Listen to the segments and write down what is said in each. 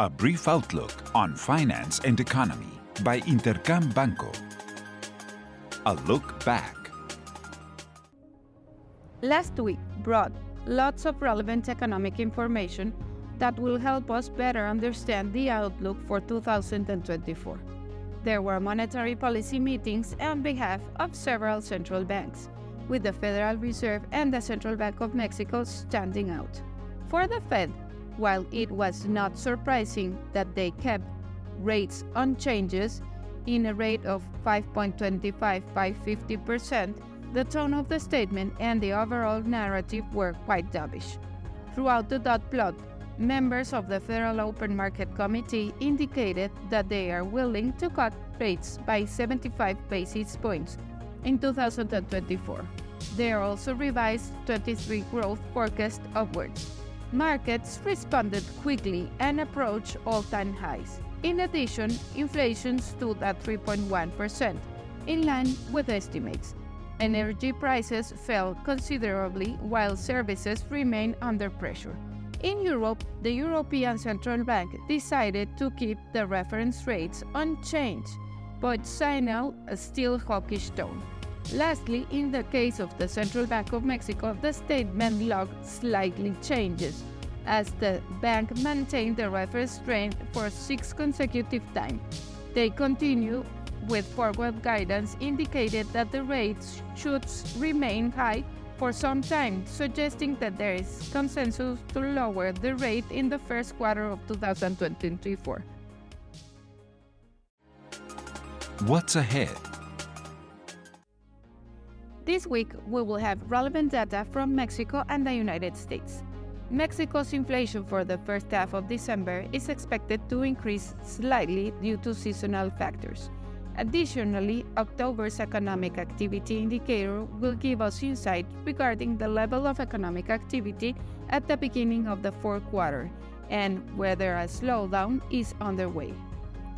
A brief outlook on finance and economy by Intercam Banco. A look back. Last week brought lots of relevant economic information that will help us better understand the outlook for 2024. There were monetary policy meetings on behalf of several central banks, with the Federal Reserve and the Central Bank of Mexico standing out. For the Fed, while it was not surprising that they kept rates unchanged in a rate of 5.25 by 50%, the tone of the statement and the overall narrative were quite dovish. Throughout the dot plot, members of the Federal Open Market Committee indicated that they are willing to cut rates by 75 basis points in 2024. They also revised 23 growth forecast upwards. Markets responded quickly and approached all-time highs. In addition, inflation stood at 3.1%, in line with estimates. Energy prices fell considerably while services remained under pressure. In Europe, the European Central Bank decided to keep the reference rates unchanged, but signaled a still hawkish tone. Lastly, in the case of the Central Bank of Mexico, the statement log slightly changes, as the bank maintained the reference rate for six consecutive times. They continue with forward guidance indicated that the rates should remain high for some time, suggesting that there is consensus to lower the rate in the first quarter of 2024. What's ahead? This week, we will have relevant data from Mexico and the United States. Mexico's inflation for the first half of December is expected to increase slightly due to seasonal factors. Additionally, October's economic activity indicator will give us insight regarding the level of economic activity at the beginning of the fourth quarter and whether a slowdown is underway.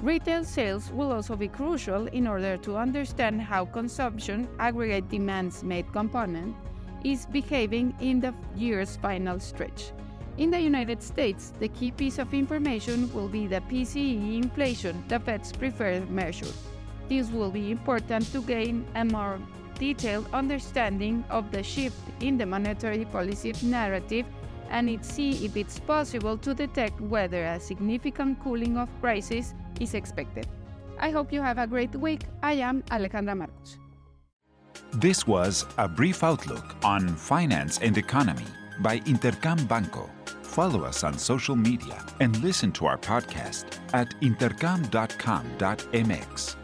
Retail sales will also be crucial in order to understand how consumption, aggregate demands made component, is behaving in the year's final stretch. In the United States, the key piece of information will be the PCE inflation, the Fed's preferred measure. This will be important to gain a more detailed understanding of the shift in the monetary policy narrative and see if it's possible to detect whether a significant cooling of prices is expected. I hope you have a great week. I am Alejandra Marcos. This was a brief outlook on finance and economy by Intercam Banco. Follow us on social media and listen to our podcast at intercam.com.mx.